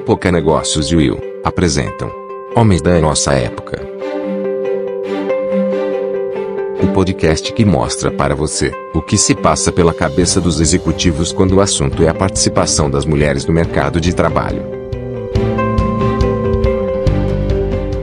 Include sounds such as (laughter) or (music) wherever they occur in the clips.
Época Negócios e Will apresentam Homens da Nossa Época. O podcast que mostra para você o que se passa pela cabeça dos executivos quando o assunto é a participação das mulheres no mercado de trabalho.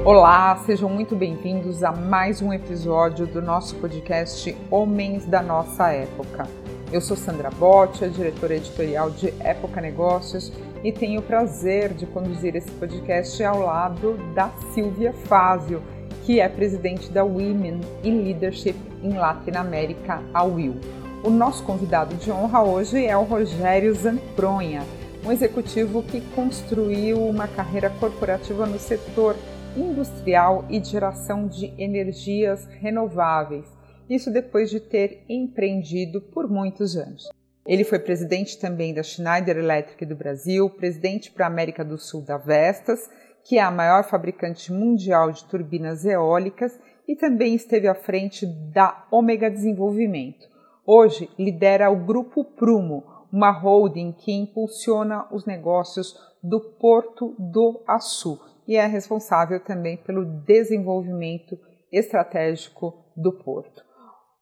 Olá, sejam muito bem-vindos a mais um episódio do nosso podcast Homens da Nossa Época. Eu sou Sandra Botti, diretora editorial de Época Negócios e tenho o prazer de conduzir esse podcast ao lado da Silvia Fázio, que é presidente da Women in Leadership em Latinoamérica, a WIL. O nosso convidado de honra hoje é o Rogério Zampronha, um executivo que construiu uma carreira corporativa no setor industrial e geração de energias renováveis. Isso depois de ter empreendido por muitos anos. Ele foi presidente também da Schneider Electric do Brasil, presidente para a América do Sul da Vestas, que é a maior fabricante mundial de turbinas eólicas, e também esteve à frente da Omega Desenvolvimento. Hoje lidera o Grupo Prumo, uma holding que impulsiona os negócios do Porto do Açu e é responsável também pelo desenvolvimento estratégico do porto.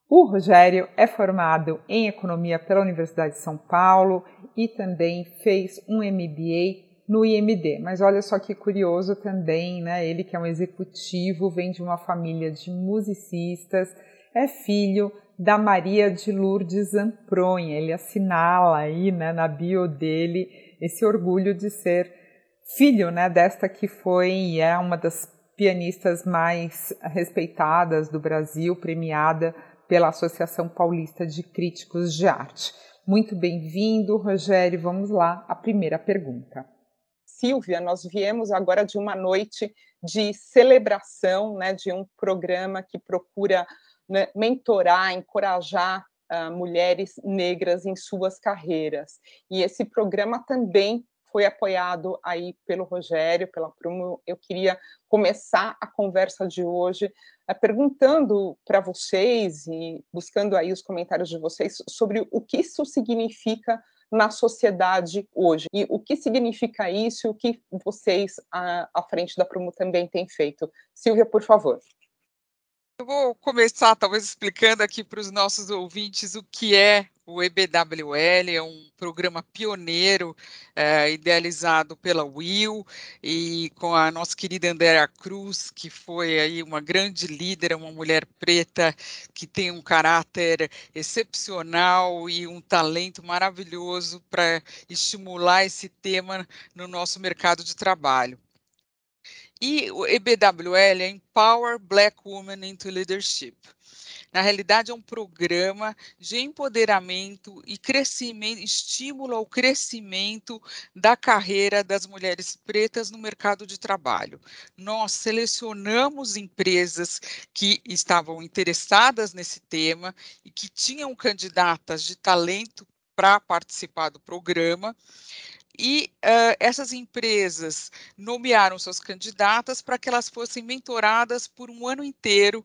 O Rogério é formado em economia pela Universidade de São Paulo e também fez um MBA no IMD. Mas olha só que curioso também, né? Ele que é um executivo, vem de uma família de musicistas, é filho da Maria de Lourdes Ampronha. Ele assinala aí, né, na bio dele esse orgulho de ser filho, né, desta que foi e é uma das pianistas mais respeitadas do Brasil, premiada pela Associação Paulista de Críticos de Arte. Muito bem-vindo, Rogério. Vamos lá, a primeira pergunta. Silvia, nós viemos agora de uma noite de celebração, né, de um programa que procura né, mentorar, encorajar uh, mulheres negras em suas carreiras. E esse programa também foi apoiado aí pelo Rogério, pela Prumo. Eu queria começar a conversa de hoje eh, perguntando para vocês e buscando aí os comentários de vocês sobre o que isso significa na sociedade hoje e o que significa isso e o que vocês à, à frente da Prumo também têm feito. Silvia, por favor. Eu vou começar, talvez, explicando aqui para os nossos ouvintes o que é o EBWL, é um programa pioneiro é, idealizado pela Will e com a nossa querida Andrea Cruz, que foi aí uma grande líder, uma mulher preta que tem um caráter excepcional e um talento maravilhoso para estimular esse tema no nosso mercado de trabalho. E o EBWL é Empower Black Women into Leadership. Na realidade, é um programa de empoderamento e crescimento, estímulo ao crescimento da carreira das mulheres pretas no mercado de trabalho. Nós selecionamos empresas que estavam interessadas nesse tema e que tinham candidatas de talento para participar do programa. E uh, essas empresas nomearam suas candidatas para que elas fossem mentoradas por um ano inteiro,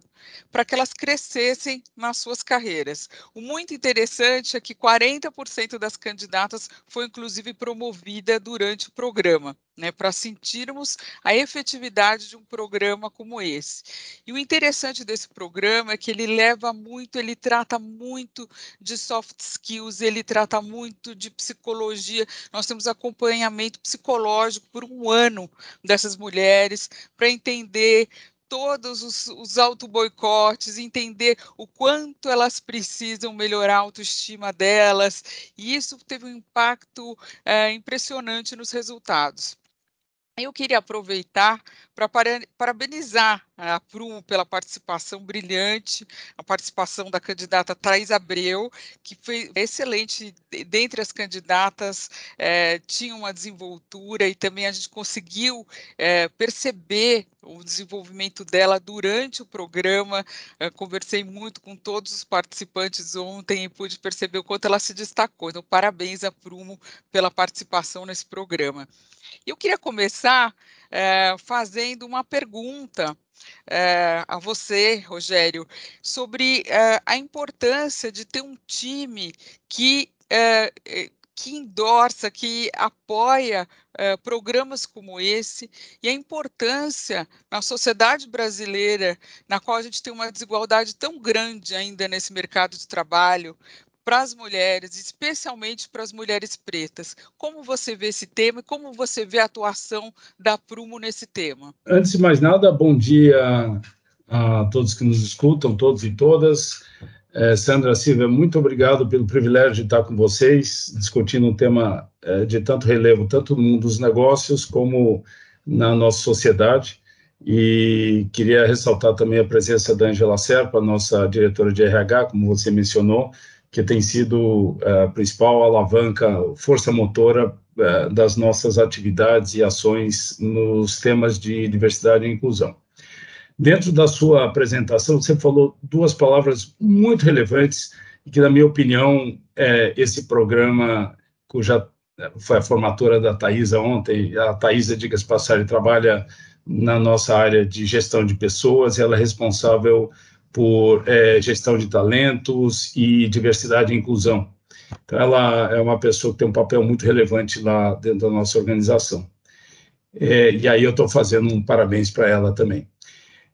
para que elas crescessem nas suas carreiras. O muito interessante é que 40% das candidatas foi inclusive promovida durante o programa né, para sentirmos a efetividade de um programa como esse. E o interessante desse programa é que ele leva muito, ele trata muito de soft skills, ele trata muito de psicologia. Nós temos acompanhamento psicológico por um ano dessas mulheres para entender todos os, os auto-boicotes, entender o quanto elas precisam melhorar a autoestima delas, e isso teve um impacto é, impressionante nos resultados. Eu queria aproveitar para parabenizar a Prumo pela participação brilhante, a participação da candidata Thais Abreu, que foi excelente dentre as candidatas, é, tinha uma desenvoltura e também a gente conseguiu é, perceber o desenvolvimento dela durante o programa. É, conversei muito com todos os participantes ontem e pude perceber o quanto ela se destacou. Então, parabéns a Prumo pela participação nesse programa. Eu queria começar é, fazendo uma pergunta é, a você, Rogério, sobre é, a importância de ter um time que que endorça, que apoia programas como esse e a importância na sociedade brasileira, na qual a gente tem uma desigualdade tão grande ainda nesse mercado de trabalho, para as mulheres, especialmente para as mulheres pretas. Como você vê esse tema e como você vê a atuação da Prumo nesse tema? Antes de mais nada, bom dia a todos que nos escutam, todos e todas. É, Sandra Silva, muito obrigado pelo privilégio de estar com vocês, discutindo um tema é, de tanto relevo, tanto no mundo dos negócios como na nossa sociedade. E queria ressaltar também a presença da Angela Serpa, nossa diretora de RH, como você mencionou, que tem sido é, a principal alavanca, força motora é, das nossas atividades e ações nos temas de diversidade e inclusão. Dentro da sua apresentação, você falou duas palavras muito relevantes e que, na minha opinião, é esse programa, cuja foi a formatura da Thaisa ontem, a Thaisa, diga-se passagem, trabalha na nossa área de gestão de pessoas, ela é responsável por é, gestão de talentos e diversidade e inclusão. Então, ela é uma pessoa que tem um papel muito relevante lá dentro da nossa organização. É, e aí eu estou fazendo um parabéns para ela também.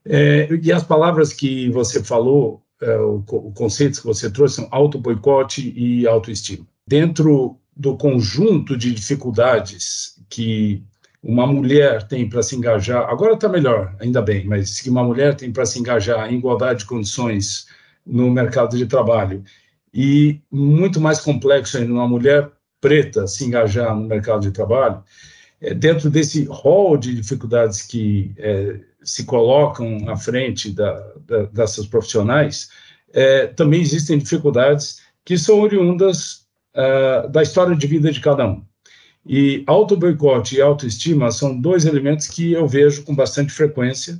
É, e as palavras que você falou, é, o, o conceito que você trouxe são auto-boicote e autoestima. Dentro do conjunto de dificuldades que uma mulher tem para se engajar, agora está melhor, ainda bem, mas que uma mulher tem para se engajar em igualdade de condições no mercado de trabalho, e muito mais complexo ainda uma mulher preta se engajar no mercado de trabalho, é, dentro desse rol de dificuldades que é, se colocam à frente da, da, dessas profissionais, é, também existem dificuldades que são oriundas uh, da história de vida de cada um. E auto-boicote e autoestima são dois elementos que eu vejo com bastante frequência.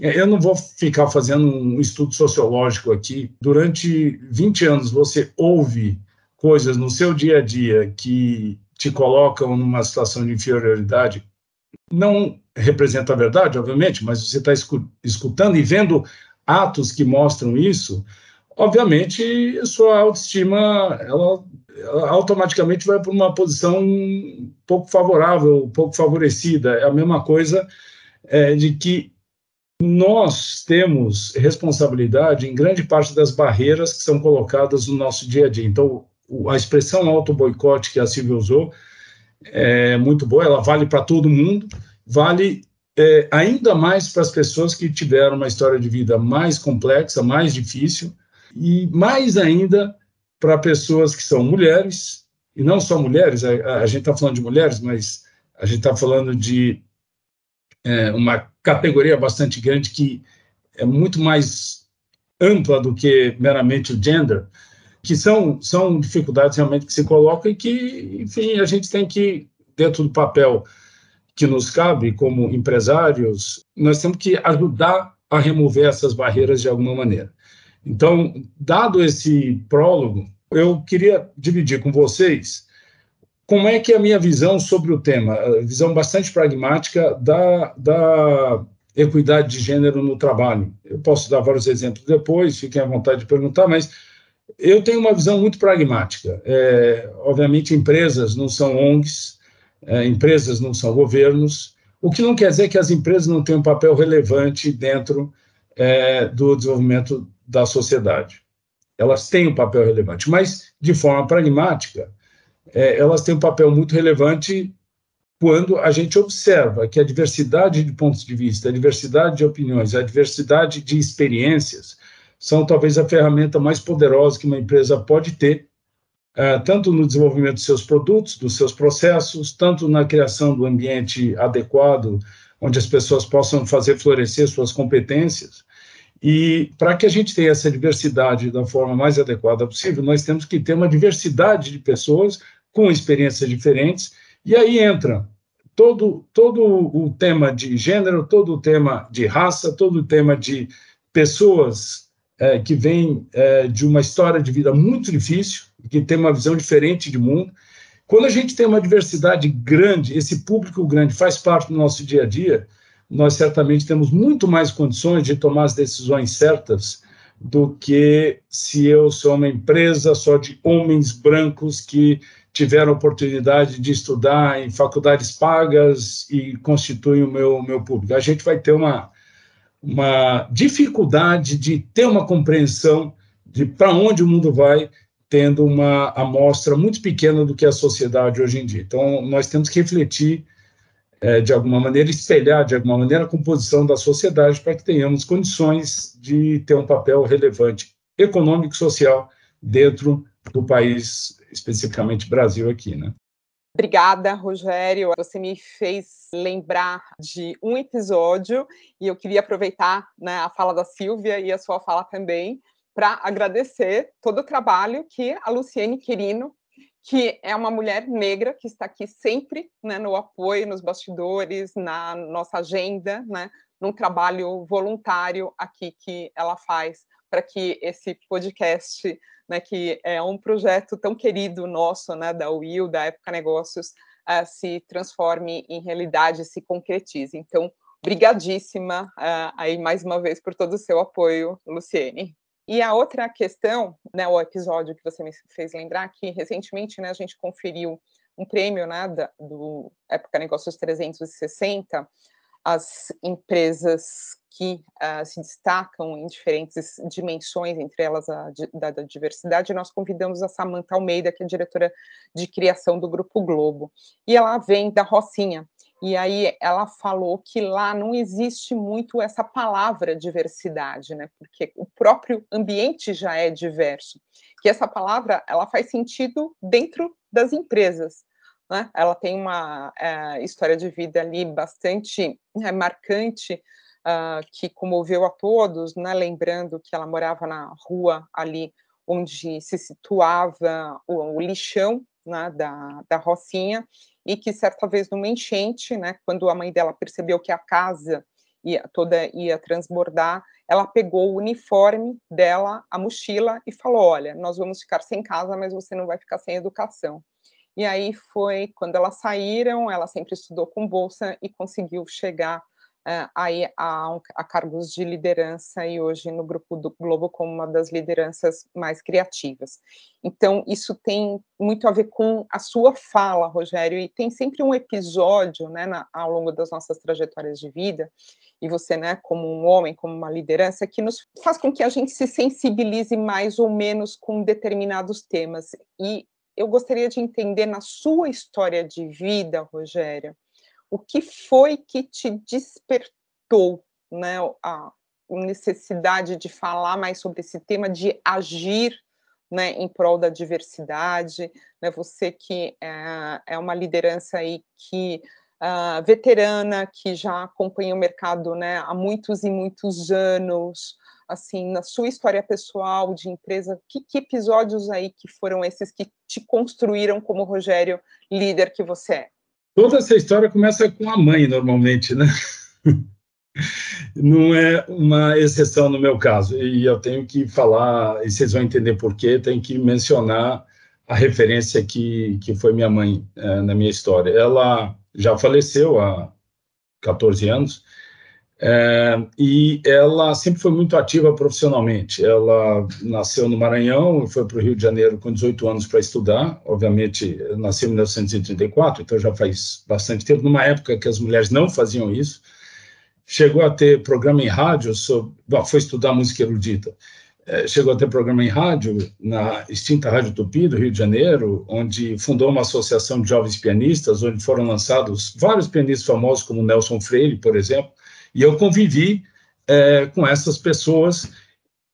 É, eu não vou ficar fazendo um estudo sociológico aqui. Durante 20 anos, você ouve coisas no seu dia a dia que te colocam numa situação de inferioridade. Não representa a verdade, obviamente, mas você está escutando e vendo atos que mostram isso, obviamente, sua autoestima ela automaticamente vai para uma posição pouco favorável, pouco favorecida. É a mesma coisa é, de que nós temos responsabilidade em grande parte das barreiras que são colocadas no nosso dia a dia. Então, a expressão auto-boicote que a Silvia usou é muito boa, ela vale para todo mundo, vale é, ainda mais para as pessoas que tiveram uma história de vida mais complexa, mais difícil, e mais ainda para pessoas que são mulheres, e não só mulheres, a, a gente está falando de mulheres, mas a gente está falando de é, uma categoria bastante grande que é muito mais ampla do que meramente o gender, que são, são dificuldades realmente que se colocam e que, enfim, a gente tem que, dentro do papel que nos cabe como empresários, nós temos que ajudar a remover essas barreiras de alguma maneira. Então, dado esse prólogo, eu queria dividir com vocês como é que é a minha visão sobre o tema, visão bastante pragmática da, da equidade de gênero no trabalho. Eu posso dar vários exemplos depois, fiquem à vontade de perguntar, mas eu tenho uma visão muito pragmática. É, obviamente, empresas não são ONGs, é, empresas não são governos, o que não quer dizer que as empresas não tenham um papel relevante dentro é, do desenvolvimento da sociedade. Elas têm um papel relevante, mas, de forma pragmática, é, elas têm um papel muito relevante quando a gente observa que a diversidade de pontos de vista, a diversidade de opiniões, a diversidade de experiências são talvez a ferramenta mais poderosa que uma empresa pode ter, uh, tanto no desenvolvimento dos seus produtos, dos seus processos, tanto na criação do ambiente adequado, onde as pessoas possam fazer florescer suas competências, e para que a gente tenha essa diversidade da forma mais adequada possível, nós temos que ter uma diversidade de pessoas com experiências diferentes, e aí entra todo, todo o tema de gênero, todo o tema de raça, todo o tema de pessoas é, que vêm é, de uma história de vida muito difícil, que tem uma visão diferente de mundo. Quando a gente tem uma diversidade grande, esse público grande faz parte do nosso dia a dia, nós certamente temos muito mais condições de tomar as decisões certas do que se eu sou uma empresa só de homens brancos que tiveram oportunidade de estudar em faculdades pagas e constituem o meu, meu público. A gente vai ter uma, uma dificuldade de ter uma compreensão de para onde o mundo vai, tendo uma amostra muito pequena do que é a sociedade hoje em dia. Então, nós temos que refletir, é, de alguma maneira, espelhar, de alguma maneira, a composição da sociedade para que tenhamos condições de ter um papel relevante econômico e social dentro do país, especificamente Brasil aqui, né? Obrigada, Rogério. Você me fez lembrar de um episódio e eu queria aproveitar né, a fala da Silvia e a sua fala também para agradecer todo o trabalho que a Luciene Quirino, que é uma mulher negra que está aqui sempre né, no apoio, nos bastidores, na nossa agenda, né, num trabalho voluntário aqui que ela faz para que esse podcast, né, que é um projeto tão querido nosso, né, da UIL, da Época Negócios, uh, se transforme em realidade, se concretize. Então, brigadíssima uh, aí mais uma vez por todo o seu apoio, Luciene. E a outra questão, né, o episódio que você me fez lembrar, que recentemente né, a gente conferiu um prêmio né, da, do Época Negócios 360, as empresas que uh, se destacam em diferentes dimensões, entre elas a da, da, diversidade, nós convidamos a Samanta Almeida, que é diretora de criação do Grupo Globo. E ela vem da Rocinha, e aí ela falou que lá não existe muito essa palavra diversidade, né? Porque o próprio ambiente já é diverso. Que essa palavra ela faz sentido dentro das empresas. Né? Ela tem uma é, história de vida ali bastante é, marcante uh, que comoveu a todos, né? Lembrando que ela morava na rua ali onde se situava o, o lixão né, da, da Rocinha e que certa vez numa enchente, né, quando a mãe dela percebeu que a casa ia, toda ia transbordar, ela pegou o uniforme dela, a mochila e falou: "Olha, nós vamos ficar sem casa, mas você não vai ficar sem educação". E aí foi quando elas saíram, ela sempre estudou com bolsa e conseguiu chegar aí a, a, cargos de liderança e hoje no grupo do Globo como uma das lideranças mais criativas. Então, isso tem muito a ver com a sua fala, Rogério, e tem sempre um episódio, né, na, ao longo das nossas trajetórias de vida, e você, né, como um homem, como uma liderança, que nos faz com que a gente se sensibilize mais ou menos com determinados temas. E eu gostaria de entender na sua história de vida, Rogério, o que foi que te despertou né, a necessidade de falar mais sobre esse tema, de agir né, em prol da diversidade, né, você que é, é, uma liderança aí que uh, veterana, que já acompanha o mercado né, há muitos e muitos anos, assim, na sua história pessoal de empresa, que, que episódios aí que foram esses que te construíram como Rogério líder que você é? Toda essa história começa com a mãe, normalmente, né? Não é uma exceção no meu caso. E eu tenho que falar, e vocês vão entender por quê, tenho que mencionar a referência que, que foi minha mãe é, na minha história. Ela já faleceu há 14 anos, é, e ela sempre foi muito ativa profissionalmente. Ela nasceu no Maranhão e foi para o Rio de Janeiro com 18 anos para estudar. Obviamente, nasceu em 1934, então já faz bastante tempo, numa época que as mulheres não faziam isso. Chegou a ter programa em rádio, sobre, bom, foi estudar música erudita. É, chegou a ter programa em rádio na extinta Rádio Tupi do Rio de Janeiro, onde fundou uma associação de jovens pianistas, onde foram lançados vários pianistas famosos, como Nelson Freire, por exemplo e eu convivi é, com essas pessoas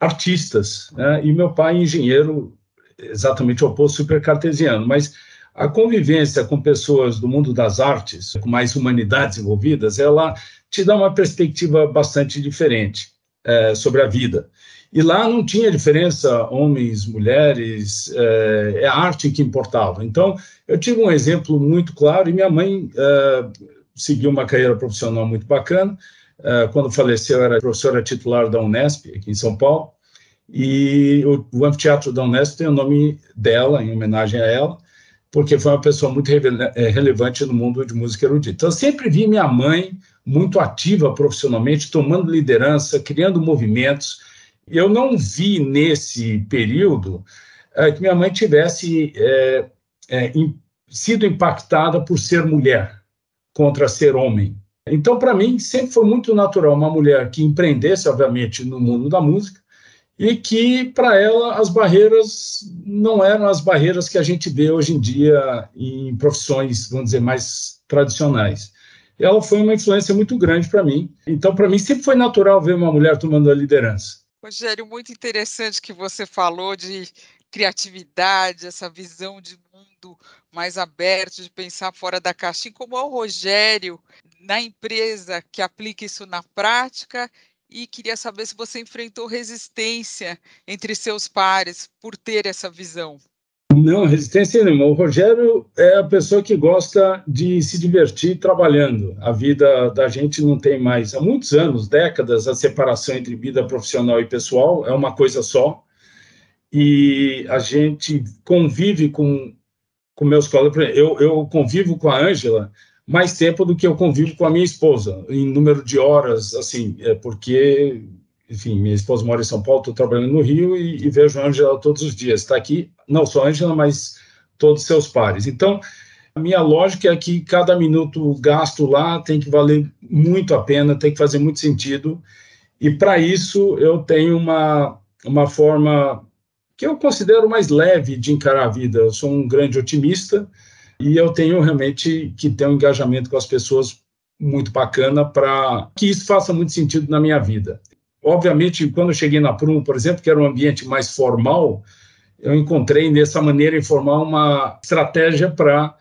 artistas, né? e meu pai engenheiro, exatamente oposto, super cartesiano, mas a convivência com pessoas do mundo das artes, com mais humanidades envolvidas, ela te dá uma perspectiva bastante diferente é, sobre a vida. E lá não tinha diferença homens, mulheres, é, é, a arte que importava. Então, eu tive um exemplo muito claro e minha mãe é, seguiu uma carreira profissional muito bacana, quando faleceu, era professora titular da Unesp, aqui em São Paulo, e o, o anfiteatro da Unesp tem o nome dela, em homenagem a ela, porque foi uma pessoa muito eh, relevante no mundo de música erudita. Então, eu sempre vi minha mãe muito ativa profissionalmente, tomando liderança, criando movimentos, Eu não vi nesse período é, que minha mãe tivesse é, é, sido impactada por ser mulher contra ser homem. Então, para mim, sempre foi muito natural uma mulher que empreendesse, obviamente, no mundo da música e que, para ela, as barreiras não eram as barreiras que a gente vê hoje em dia em profissões, vamos dizer, mais tradicionais. Ela foi uma influência muito grande para mim. Então, para mim, sempre foi natural ver uma mulher tomando a liderança. Rogério, muito interessante que você falou de criatividade, essa visão de mundo mais aberto, de pensar fora da caixa, e como é o Rogério na empresa que aplica isso na prática e queria saber se você enfrentou resistência entre seus pares por ter essa visão. Não, resistência nenhuma. O Rogério é a pessoa que gosta de se divertir trabalhando. A vida da gente não tem mais, há muitos anos, décadas, a separação entre vida profissional e pessoal é uma coisa só. E a gente convive com, com meus colegas. Eu, eu convivo com a Ângela mais tempo do que eu convivo com a minha esposa, em número de horas, assim, é porque, enfim, minha esposa mora em São Paulo, estou trabalhando no Rio e, e vejo a Ângela todos os dias. Está aqui, não só a Ângela, mas todos os seus pares. Então, a minha lógica é que cada minuto gasto lá tem que valer muito a pena, tem que fazer muito sentido. E para isso eu tenho uma, uma forma que eu considero mais leve de encarar a vida. Eu sou um grande otimista, e eu tenho realmente que ter um engajamento com as pessoas muito bacana para que isso faça muito sentido na minha vida. Obviamente, quando eu cheguei na Prumo, por exemplo, que era um ambiente mais formal, eu encontrei nessa maneira informal uma estratégia para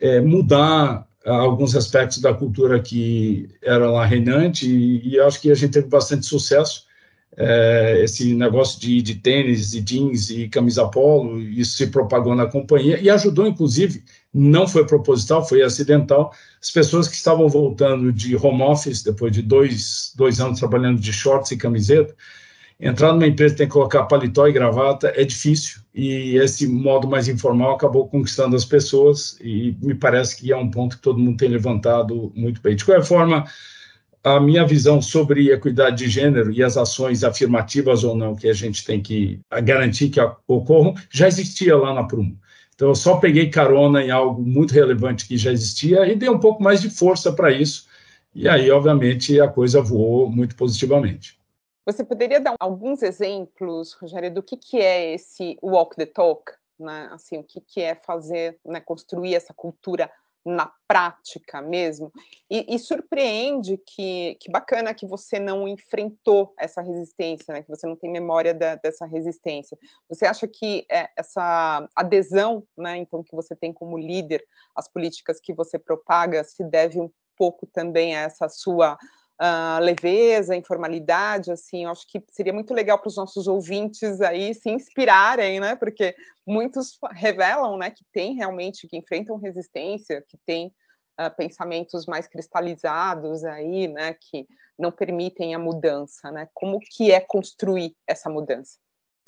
é, mudar alguns aspectos da cultura que era lá reinante e, e acho que a gente teve bastante sucesso é, esse negócio de, de tênis, de jeans e camisa polo, isso se propagou na companhia e ajudou, inclusive, não foi proposital, foi acidental, as pessoas que estavam voltando de home office, depois de dois, dois anos trabalhando de shorts e camiseta, entrar numa empresa tem que colocar paletó e gravata é difícil, e esse modo mais informal acabou conquistando as pessoas, e me parece que é um ponto que todo mundo tem levantado muito bem. De qualquer forma, a minha visão sobre equidade de gênero e as ações afirmativas ou não que a gente tem que garantir que ocorram já existia lá na Prumo. Então, eu só peguei carona em algo muito relevante que já existia e dei um pouco mais de força para isso. E aí, obviamente, a coisa voou muito positivamente. Você poderia dar alguns exemplos, Rogério, do que, que é esse walk the talk? Né? Assim, o que, que é fazer, né, construir essa cultura na prática mesmo. E, e, surpreende que, que bacana que você não enfrentou essa resistência, né? que você não tem memória da, dessa resistência. Você acha que é, essa adesão, né, então, que você tem como líder, as políticas que você propaga, se deve um pouco também a essa sua uh, leveza, informalidade, assim, eu acho que seria muito legal para os nossos ouvintes aí se inspirarem, né? Porque muitos revelam, né, que tem realmente, que enfrentam resistência, que tem uh, pensamentos mais cristalizados aí, né, que não permitem a mudança, né? Como que é construir essa mudança?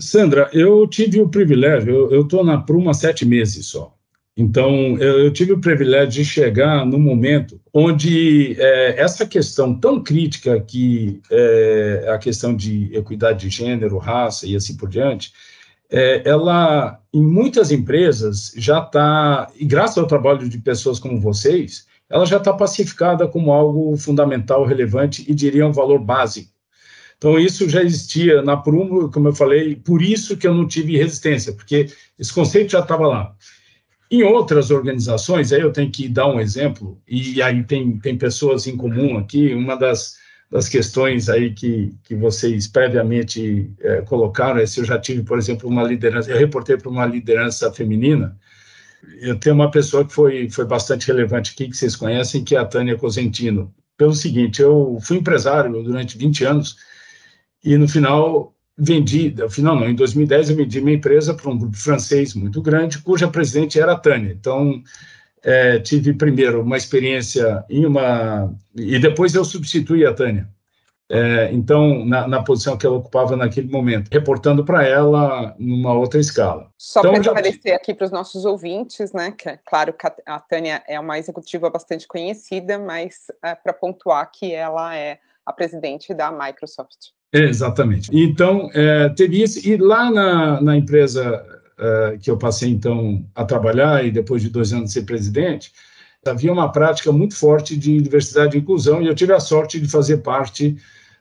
Sandra, eu tive o privilégio, eu estou na Pruma há sete meses só. Então, eu, eu, tive o privilégio de chegar no momento onde é, essa questão tão crítica que é a questão de equidade de gênero, raça e assim por diante, é, ela, em muitas empresas, já está, e graças ao trabalho de pessoas como vocês, ela já está pacificada como algo fundamental, relevante e, diria, um valor básico. Então, isso já existia na Prumo, como eu falei, por isso que eu não tive resistência, porque esse conceito já estava lá. Em outras organizações, aí eu tenho que dar um exemplo, e aí tem, tem pessoas em comum aqui, uma das, das questões aí que, que vocês previamente é, colocaram é se eu já tive, por exemplo, uma liderança, eu reportei para uma liderança feminina, eu tenho uma pessoa que foi, foi bastante relevante aqui, que vocês conhecem, que é a Tânia Cosentino. Pelo seguinte, eu fui empresário durante 20 anos, e no final vendi, final não, em 2010 eu vendi minha empresa para um grupo francês muito grande, cuja presidente era a Tânia. Então, é, tive primeiro uma experiência em uma... e depois eu substituí a Tânia. É, então, na, na, posição que ela ocupava naquele momento, reportando para ela numa outra escala. Só então, para esclarecer aqui para os nossos ouvintes, né, que é claro que a, Tânia é uma executiva bastante conhecida, mas é, para pontuar que ela é a presidente da Microsoft. Exatamente. Então, é, isso. E lá na, na empresa é, que eu passei, então, a trabalhar, e depois de dois anos ser presidente, havia uma prática muito forte de diversidade e inclusão, e eu tive a sorte de fazer parte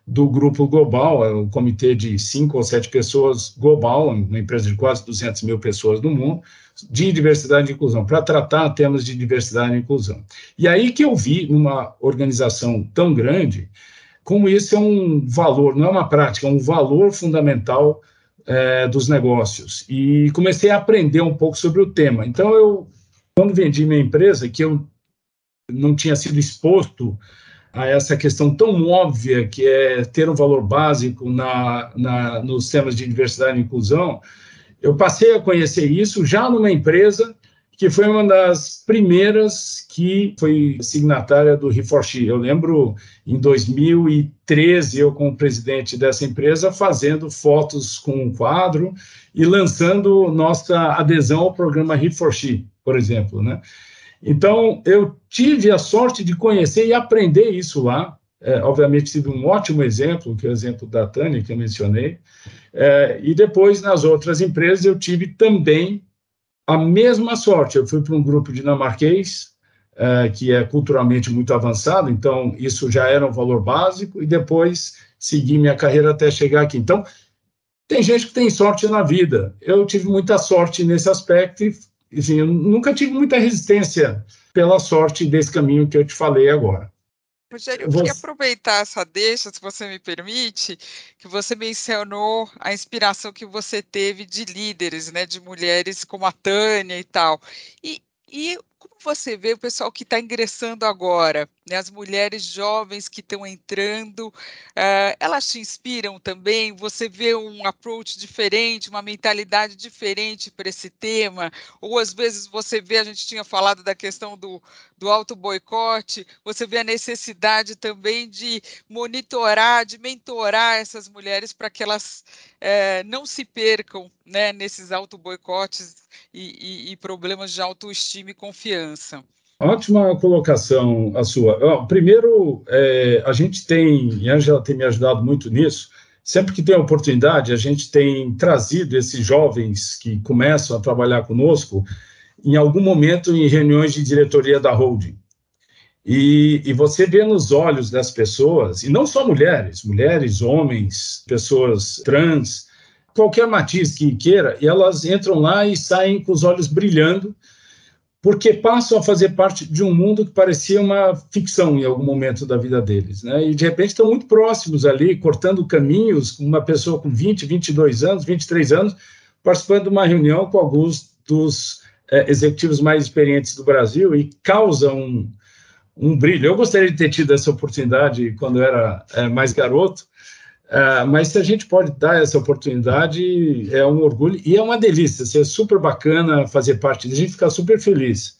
do grupo global, é um comitê de cinco ou sete pessoas global, uma empresa de quase 200 mil pessoas no mundo, de diversidade e inclusão, para tratar temas de diversidade e inclusão. E aí que eu vi, numa organização tão grande, como isso é um valor, não é uma prática, é um valor fundamental é, dos negócios. E comecei a aprender um pouco sobre o tema. Então, eu, quando vendi minha empresa, que eu não tinha sido exposto a essa questão tão óbvia que é ter um valor básico na, na, nos temas de diversidade e inclusão, eu passei a conhecer isso já numa empresa que foi uma das primeiras que foi signatária do ReForShe. Eu lembro em 2013 eu como presidente dessa empresa fazendo fotos com um quadro e lançando nossa adesão ao programa ReForShe, por exemplo, né? Então, eu tive a sorte de conhecer e aprender isso lá. É, obviamente, tive um ótimo exemplo, que é o exemplo da Tânia, que eu mencionei. É, e depois, nas outras empresas, eu tive também a mesma sorte. Eu fui para um grupo dinamarquês, é, que é culturalmente muito avançado, então isso já era um valor básico, e depois segui minha carreira até chegar aqui. Então, tem gente que tem sorte na vida. Eu tive muita sorte nesse aspecto e enfim, eu nunca tive muita resistência pela sorte desse caminho que eu te falei agora. Rogério, eu queria aproveitar essa deixa, se você me permite, que você mencionou a inspiração que você teve de líderes, né, de mulheres como a Tânia e tal. E, e como você vê o pessoal que está ingressando agora, né, as mulheres jovens que estão entrando, uh, elas te inspiram também? Você vê um approach diferente, uma mentalidade diferente para esse tema? Ou às vezes você vê, a gente tinha falado da questão do, do auto-boicote, você vê a necessidade também de monitorar, de mentorar essas mulheres para que elas uh, não se percam né, nesses auto-boicotes e, e, e problemas de autoestima e confiança. Ótima colocação a sua. Primeiro, é, a gente tem, e a Angela tem me ajudado muito nisso, sempre que tem oportunidade, a gente tem trazido esses jovens que começam a trabalhar conosco, em algum momento em reuniões de diretoria da holding. E, e, você vê nos olhos das pessoas, e não só mulheres, mulheres, homens, pessoas trans, qualquer matiz que queira, e elas entram lá e saem com os olhos brilhando, porque passam a fazer parte de um mundo que parecia uma ficção em algum momento da vida deles, né? E de repente estão muito próximos ali, cortando caminhos, uma pessoa com 20, 22 anos, 23 anos, participando de uma reunião com alguns dos é, executivos mais experientes do Brasil e causa um, um brilho. Eu gostaria de ter tido essa oportunidade quando eu era é, mais garoto, Uh, mas se a gente pode dar essa oportunidade, é um orgulho e é uma delícia, é super bacana fazer parte, a gente fica super feliz.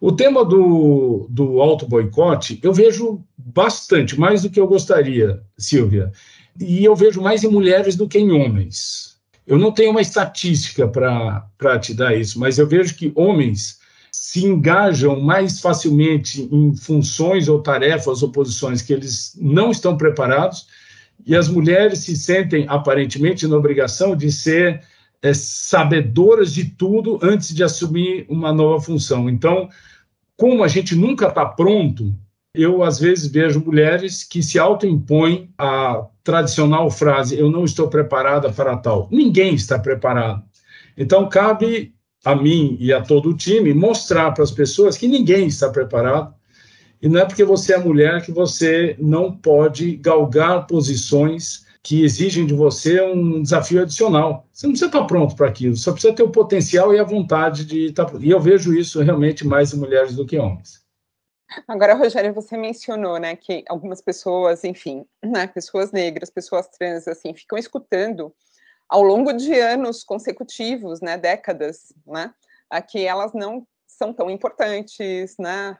O tema do, do auto-boicote, eu vejo bastante, mais do que eu gostaria, Silvia, e eu vejo mais em mulheres do que em homens. Eu não tenho uma estatística para te dar isso, mas eu vejo que homens se engajam mais facilmente em funções ou tarefas ou posições que eles não estão preparados e as mulheres se sentem aparentemente na obrigação de ser é, sabedoras de tudo antes de assumir uma nova função. Então, como a gente nunca está pronto, eu às vezes vejo mulheres que se autoimpõem a tradicional frase: eu não estou preparada para tal. Ninguém está preparado. Então, cabe a mim e a todo o time mostrar para as pessoas que ninguém está preparado e não é porque você é mulher que você não pode galgar posições que exigem de você um desafio adicional. Você não precisa estar pronto para aquilo, só precisa ter o potencial e a vontade de estar. E eu vejo isso realmente mais em mulheres do que homens. Agora, Rogério, você mencionou, né, que algumas pessoas, enfim, né, pessoas negras, pessoas trans, assim, ficam escutando ao longo de anos consecutivos, né, décadas, né, que elas não são tão importantes, né,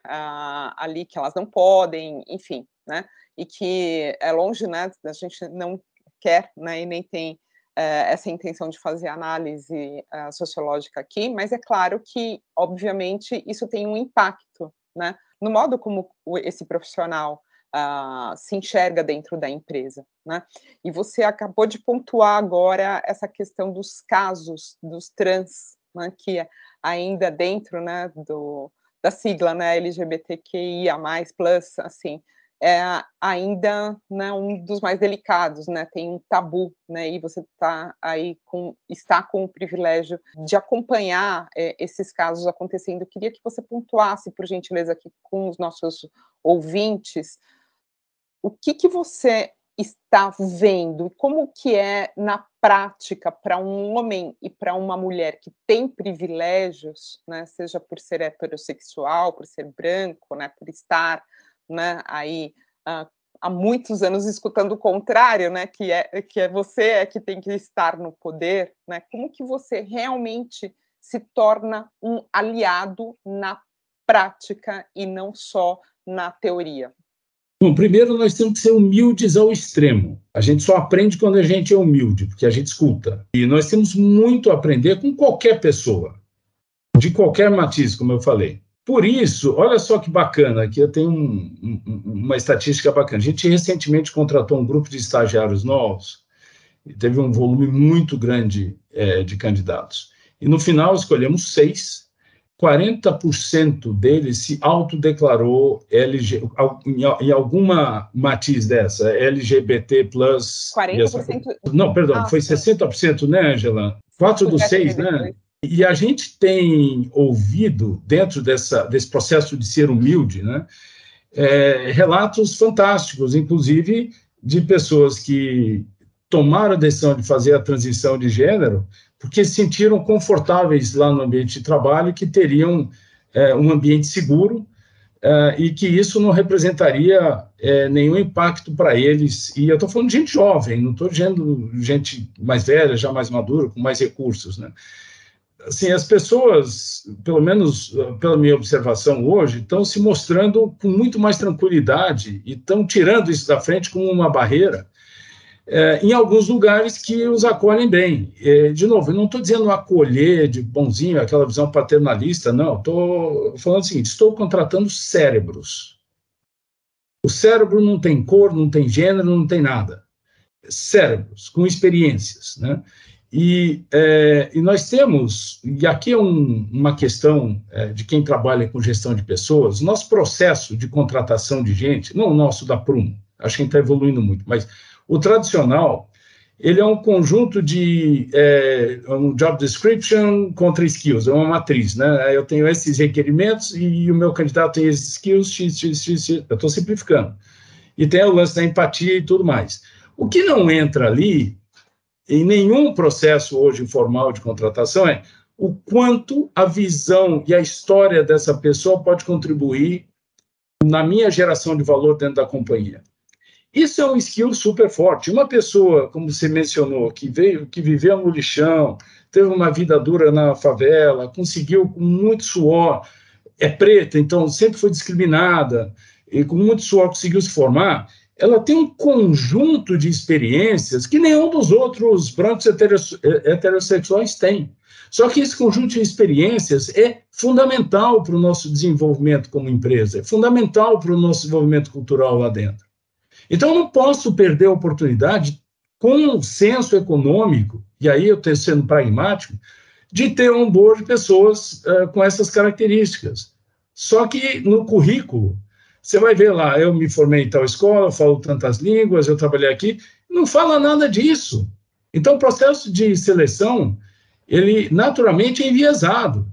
ali que elas não podem, enfim, né, e que é longe, né, a gente não quer, né, e nem tem é, essa intenção de fazer análise uh, sociológica aqui, mas é claro que, obviamente, isso tem um impacto, né, no modo como esse profissional uh, se enxerga dentro da empresa, né? E você acabou de pontuar agora essa questão dos casos dos trans, né, que ainda dentro, né, do, da sigla, né, LGBTQIA+, assim, é ainda né, um dos mais delicados, né? Tem um tabu, né? E você está aí com está com o privilégio de acompanhar é, esses casos acontecendo. Eu queria que você pontuasse, por gentileza, aqui com os nossos ouvintes, o que que você está vendo, como que é na prática para um homem e para uma mulher que tem privilégios, né? Seja por ser heterossexual, por ser branco, né? Por estar né, aí uh, há muitos anos escutando o contrário, né, que é que é você é que tem que estar no poder, né? Como que você realmente se torna um aliado na prática e não só na teoria? Bom, primeiro nós temos que ser humildes ao extremo. A gente só aprende quando a gente é humilde, porque a gente escuta. E nós temos muito a aprender com qualquer pessoa, de qualquer matiz, como eu falei. Por isso, olha só que bacana, aqui eu tenho um, um, uma estatística bacana. A gente recentemente contratou um grupo de estagiários novos, e teve um volume muito grande é, de candidatos. E no final escolhemos seis, 40% deles se autodeclarou LG, em, alguma matiz dessa, LGBT+. 40%? Essa, não, perdão, ah, foi 60%, né, Angela? Quatro dos seis, né? E a gente tem ouvido, dentro dessa, desse processo de ser humilde, né, é, relatos fantásticos, inclusive de pessoas que tomaram a decisão de fazer a transição de gênero porque se sentiram confortáveis lá no ambiente de trabalho, que teriam é, um ambiente seguro é, e que isso não representaria é, nenhum impacto para eles. E eu estou falando de gente jovem, não estou dizendo gente mais velha, já mais madura, com mais recursos, né? assim, as pessoas, pelo menos pela minha observação hoje, estão se mostrando com muito mais tranquilidade e estão tirando isso da frente como uma barreira é, em alguns lugares que os acolhem bem. É, de novo, eu não estou dizendo acolher de bonzinho, aquela visão paternalista, não. Estou falando o seguinte: estou contratando cérebros. O cérebro não tem cor, não tem gênero, não tem nada. Cérebros com experiências, né? E, é, e, nós temos, e aqui é um, uma questão é, de quem trabalha com gestão de pessoas, nosso processo de contratação de gente, não o nosso da Prum, acho que está evoluindo muito, mas o tradicional, ele é um conjunto de é, um job description contra skills, é uma matriz, né? Eu tenho esses requerimentos e o meu candidato tem esses skills, x, x, x, x eu estou simplificando. E tem o lance da empatia e tudo mais. O que não entra ali em nenhum processo hoje informal de contratação é o quanto a visão e a história dessa pessoa pode contribuir na minha geração de valor dentro da companhia. Isso é um skill super forte. Uma pessoa, como você mencionou, que veio, que viveu no lixão, teve uma vida dura na favela, conseguiu com muito suor, é preta, então sempre foi discriminada, e com muito suor conseguiu se formar ela tem um conjunto de experiências que nenhum dos outros brancos heterossexuais tem. Só que esse conjunto de experiências é fundamental para o nosso desenvolvimento como empresa, é fundamental para o nosso desenvolvimento cultural lá dentro. Então, não posso perder a oportunidade, com um senso econômico, e aí eu estou sendo pragmático, de ter um board de pessoas uh, com essas características. Só que no currículo, você vai ver lá, eu me formei em tal escola, falo tantas línguas, eu trabalhei aqui, não fala nada disso. Então, o processo de seleção, ele naturalmente é enviesado.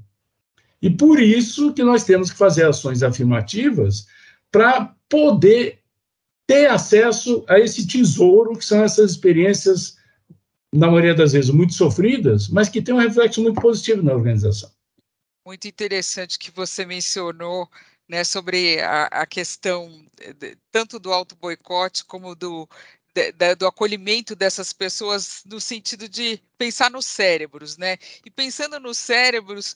E por isso que nós temos que fazer ações afirmativas para poder ter acesso a esse tesouro que são essas experiências, na maioria das vezes, muito sofridas, mas que tem um reflexo muito positivo na organização. Muito interessante que você mencionou né, sobre a, a questão de, tanto do auto-boicote como do, do acolhimento dessas pessoas no sentido de pensar nos cérebros, né? E pensando nos cérebros,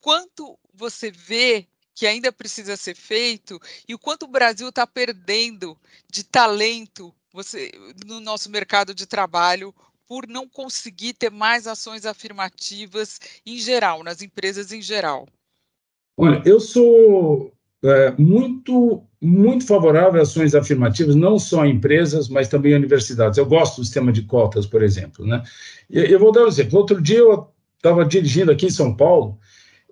quanto você vê que ainda precisa ser feito e o quanto o Brasil está perdendo de talento você, no nosso mercado de trabalho por não conseguir ter mais ações afirmativas em geral, nas empresas em geral? Olha, eu sou é, muito, muito favorável a ações afirmativas, não só em empresas, mas também em universidades. Eu gosto do sistema de cotas, por exemplo. Né? Eu vou dar um exemplo. Outro dia eu estava dirigindo aqui em São Paulo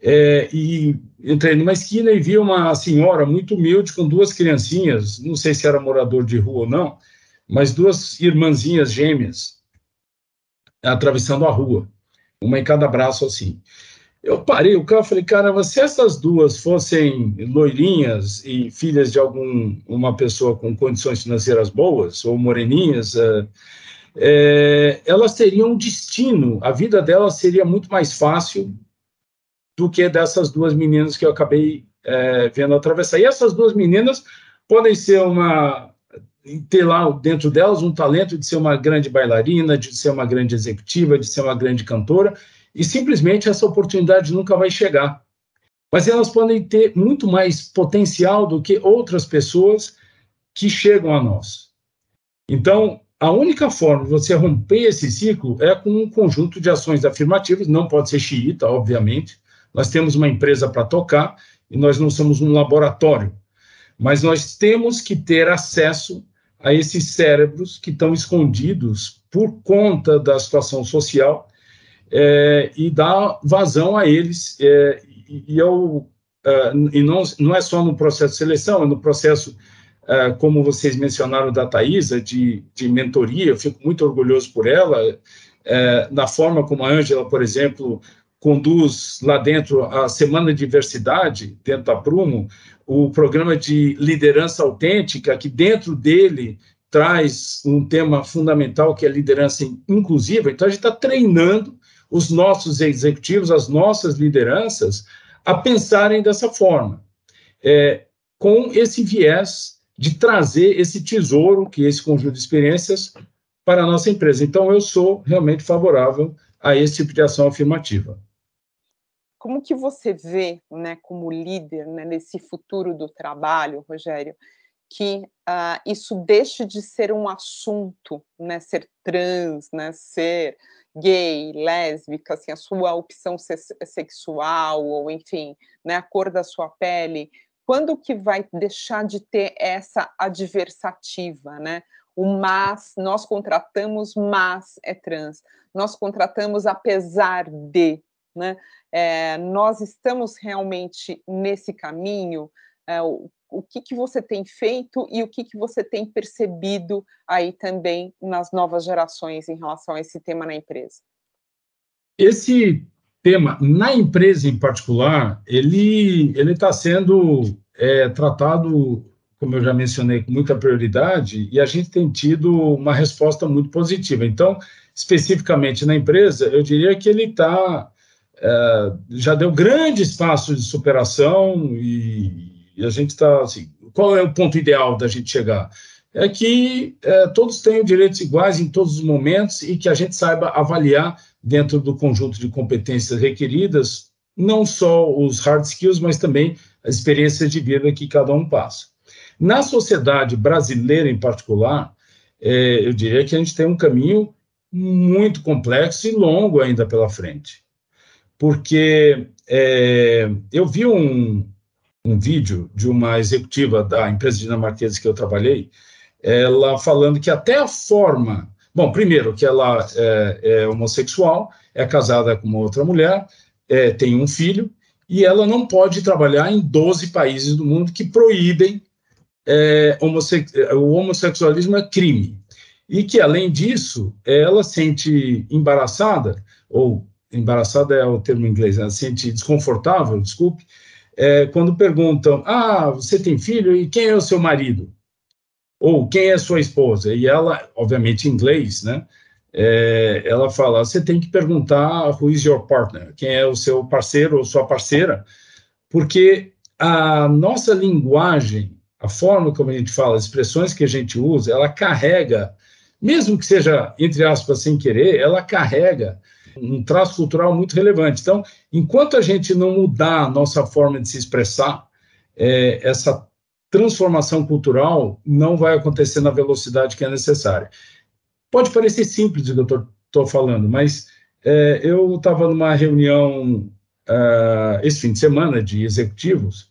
é, e entrei numa esquina e vi uma senhora muito humilde com duas criancinhas, não sei se era morador de rua ou não, mas duas irmãzinhas gêmeas atravessando a rua, uma em cada braço assim. Eu parei o carro e falei, caramba, se essas duas fossem loirinhas e filhas de algum uma pessoa com condições financeiras boas ou moreninhas, é, é, elas teriam um destino, a vida delas seria muito mais fácil do que dessas duas meninas que eu acabei é, vendo atravessar. E essas duas meninas podem ser uma ter lá dentro delas um talento de ser uma grande bailarina, de ser uma grande executiva, de ser uma grande cantora, e simplesmente essa oportunidade nunca vai chegar. Mas elas podem ter muito mais potencial do que outras pessoas que chegam a nós. Então, a única forma de você romper esse ciclo é com um conjunto de ações afirmativas, não pode ser xiita, obviamente. Nós temos uma empresa para tocar e nós não somos um laboratório, mas nós temos que ter acesso a esses cérebros que estão escondidos por conta da situação social é, e dar vazão a eles. É, e, eu, é, e não, não é só no processo de seleção, é no processo, como vocês mencionaram, da Thaisa, de, de mentoria, eu fico muito orgulhoso por ela, na forma como a Ângela, por exemplo, conduz lá dentro a Semana de Diversidade, dentro da Prumo, o programa de liderança autêntica, que dentro dele traz um tema fundamental que é liderança inclusiva. Então, a gente está treinando os nossos executivos, as nossas lideranças, a pensarem dessa forma, é, com esse viés de trazer esse tesouro, que é esse conjunto de experiências, para a nossa empresa. Então, eu sou realmente favorável a esse tipo de ação afirmativa. Como que você vê, né, como líder, né, nesse futuro do trabalho, Rogério, que uh, isso deixe de ser um assunto, né, ser trans, né, ser gay, lésbica, assim, a sua opção sexual, ou enfim, né, a cor da sua pele, quando que vai deixar de ter essa adversativa, né? O mas, nós contratamos, mas é trans. Nós contratamos apesar de, né? É, nós estamos realmente nesse caminho. É, o que, que você tem feito e o que, que você tem percebido aí também nas novas gerações em relação a esse tema na empresa? Esse tema, na empresa em particular, ele está sendo é, tratado, como eu já mencionei, com muita prioridade e a gente tem tido uma resposta muito positiva. Então, especificamente na empresa, eu diria que ele está é, já deu grandes passos de superação e e a gente está assim, qual é o ponto ideal da gente chegar? É que é, todos tenham direitos iguais em todos os momentos e que a gente saiba avaliar dentro do conjunto de competências requeridas não só os hard skills, mas também as experiências de vida que cada um passa. Na sociedade brasileira em particular, é, eu diria que a gente tem um caminho muito complexo e longo ainda pela frente. Porque é, eu vi um, um vídeo de uma executiva da empresa dinamarquesa que eu trabalhei, ela falando que até a forma. Bom, primeiro, que ela é, é homossexual, é casada com outra mulher, é, tem um filho, e ela não pode trabalhar em 12 países do mundo que proíbem é, homosse o homossexualismo é crime. E que, além disso, ela sente embaraçada, ou embaraçada é o termo em inglês, ela sente desconfortável, desculpe, é, quando perguntam: Ah, você tem filho e quem é o seu marido? Ou quem é sua esposa? E ela, obviamente, em inglês, né? É, ela fala: Você tem que perguntar who is your partner? Quem é o seu parceiro ou sua parceira? Porque a nossa linguagem, a forma como a gente fala, as expressões que a gente usa, ela carrega, mesmo que seja, entre aspas, sem querer, ela carrega um traço cultural muito relevante. Então, enquanto a gente não mudar a nossa forma de se expressar, é, essa transformação cultural não vai acontecer na velocidade que é necessária. Pode parecer simples o que eu estou falando, mas é, eu estava numa reunião uh, esse fim de semana de executivos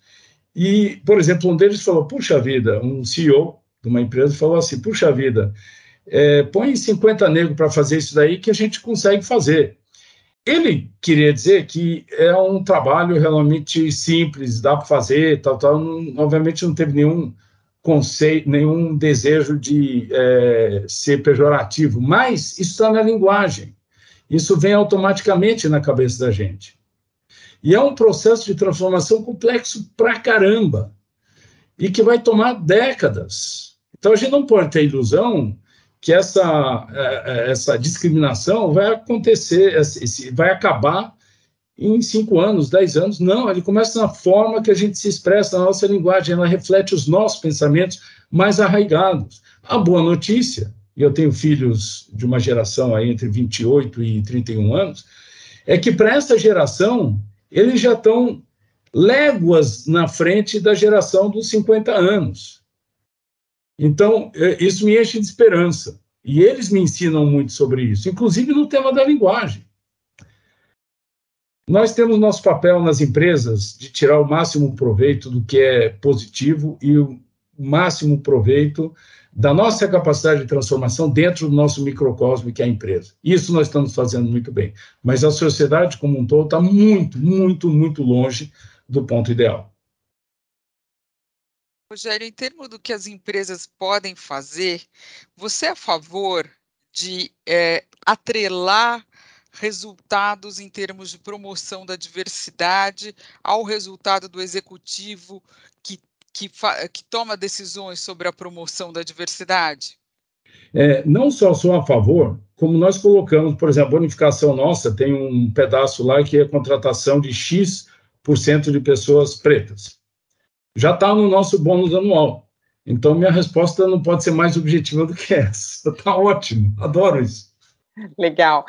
E, por exemplo, um deles falou: puxa vida, um CEO de uma empresa falou assim: puxa vida, é, põe 50 negros para fazer isso daí que a gente consegue fazer. Ele queria dizer que é um trabalho realmente simples, dá para fazer, tal, tal. Não, obviamente não teve nenhum conceito, nenhum desejo de é, ser pejorativo, mas isso está na linguagem. Isso vem automaticamente na cabeça da gente. E é um processo de transformação complexo pra caramba e que vai tomar décadas. Então a gente não pode ter ilusão que essa, é, é, essa discriminação vai acontecer, vai acabar em cinco anos, dez anos. Não, ele começa na forma que a gente se expressa, na nossa linguagem, ela reflete os nossos pensamentos mais arraigados. A boa notícia, e eu tenho filhos de uma geração aí entre 28 e 31 anos, é que para essa geração, eles já estão léguas na frente da geração dos 50 anos. Então, é, isso me enche de esperança. E eles me ensinam muito sobre isso, inclusive no tema da linguagem. Nós temos nosso papel nas empresas de tirar o máximo proveito do que é positivo e o máximo proveito da nossa capacidade de transformação dentro do nosso microcosmo, que é a empresa. Isso nós estamos fazendo muito bem. Mas a sociedade como um todo está muito, muito, muito longe do ponto ideal. Rogério, em termos do que as empresas podem fazer, você é a favor de é, atrelar resultados em termos de promoção da diversidade ao resultado do executivo que, que, que toma decisões sobre a promoção da diversidade? É, não só sou a favor, como nós colocamos, por exemplo, a bonificação nossa tem um pedaço lá que é a contratação de X% de pessoas pretas já está no nosso bônus anual. Então, minha resposta não pode ser mais objetiva do que essa. Está (laughs) ótimo, adoro isso. Legal.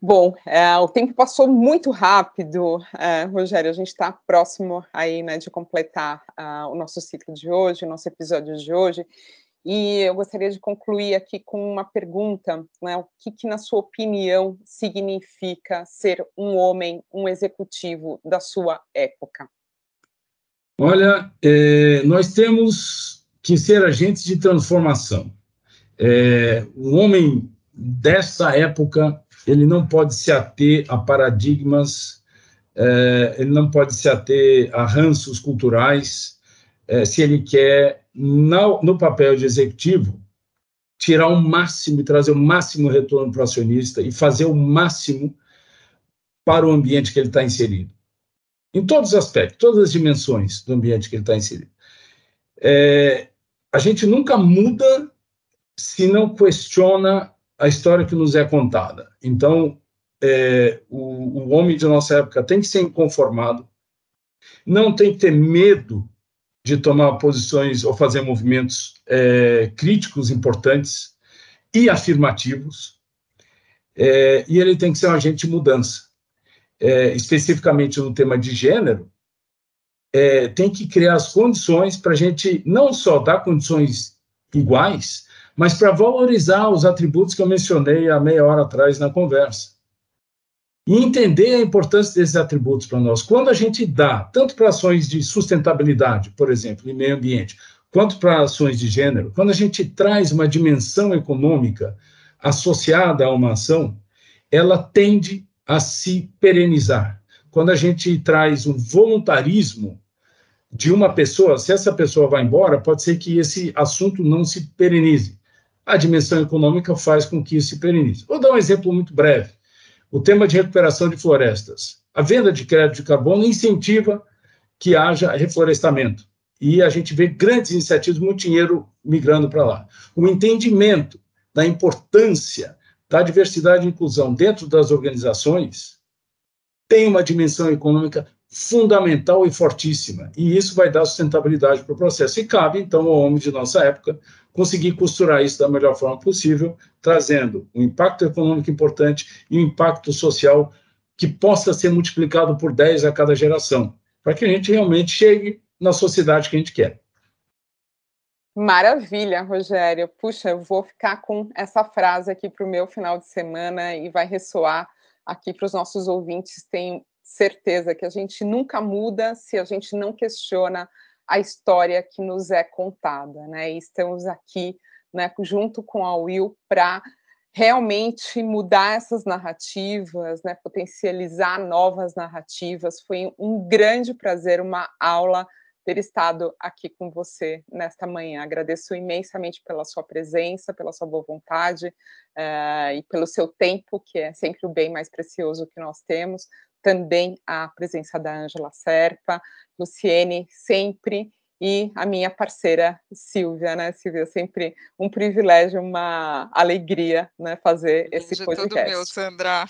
Bom, é, o tempo passou muito rápido, é, Rogério. A gente está próximo aí, né, de completar uh, o nosso ciclo de hoje, o nosso episódio de hoje. E eu gostaria de concluir aqui com uma pergunta, né? O que, que, na sua opinião, significa ser um homem, um executivo da sua época? Olha, é, nós temos que ser agentes de transformação. É, o homem dessa época ele não pode se ater a paradigmas, é, ele não pode se ater a ranços culturais, é, se ele quer, no, no papel de executivo, tirar o máximo e trazer o máximo retorno para o acionista e fazer o máximo para o ambiente que ele está inserido em todos os aspectos, todas as dimensões do ambiente que ele está inserido. É, a gente nunca muda se não questiona a história que nos é contada. Então, é, o, o, homem de nossa época tem que ser inconformado, não tem que ter medo de tomar posições ou fazer movimentos é, críticos importantes e afirmativos, é, e ele tem que ser um agente de mudança é, especificamente no tema de gênero, é, tem que criar as condições para a gente não só dar condições iguais, mas para valorizar os atributos que eu mencionei há meia hora atrás na conversa. E entender a importância desses atributos para nós. Quando a gente dá, tanto para ações de sustentabilidade, por exemplo, em meio ambiente, quanto para ações de gênero, quando a gente traz uma dimensão econômica associada a uma ação, ela tende a se perenizar. Quando a gente traz um voluntarismo de uma pessoa, se essa pessoa vai embora, pode ser que esse assunto não se perenize. A dimensão econômica faz com que isso se perenize. Vou dar um exemplo muito breve. O tema de recuperação de florestas. A venda de crédito de carbono incentiva que haja reflorestamento. E a gente vê grandes iniciativas, muito dinheiro migrando para lá. O entendimento da importância da diversidade e inclusão dentro das organizações tem uma dimensão econômica fundamental e fortíssima, e isso vai dar sustentabilidade para o processo. E cabe, então, ao homem de nossa época conseguir costurar isso da melhor forma possível, trazendo um impacto econômico importante e um impacto social que possa ser multiplicado por 10 a cada geração, para que a gente realmente chegue na sociedade que a gente quer. Maravilha, Rogério. Puxa, eu vou ficar com essa frase aqui para o meu final de semana e vai ressoar aqui para os nossos ouvintes. Tenho certeza que a gente nunca muda se a gente não questiona a história que nos é contada, né? E estamos aqui, né, junto com a Will para realmente mudar essas narrativas, né, potencializar novas narrativas. Foi um grande prazer, uma aula ter estado aqui com você nesta manhã. Agradeço imensamente pela sua presença, pela sua boa vontade uh, e pelo seu tempo, que é sempre o bem mais precioso que nós temos. Também a presença da Ângela Serpa, Luciene, sempre, e a minha parceira Silvia, né, Silvia? Sempre um privilégio, uma alegria, né, fazer esse podcast. Tudo meu, Sandra.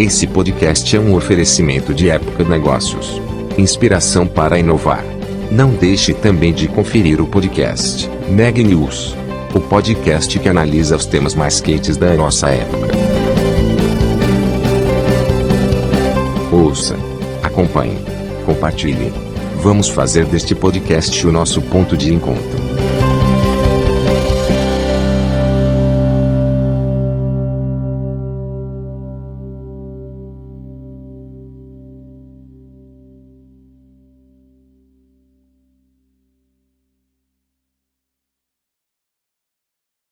Esse podcast é um oferecimento de Época Negócios. Inspiração para inovar. Não deixe também de conferir o podcast Neg News, o podcast que analisa os temas mais quentes da nossa época. Ouça, acompanhe, compartilhe. Vamos fazer deste podcast o nosso ponto de encontro.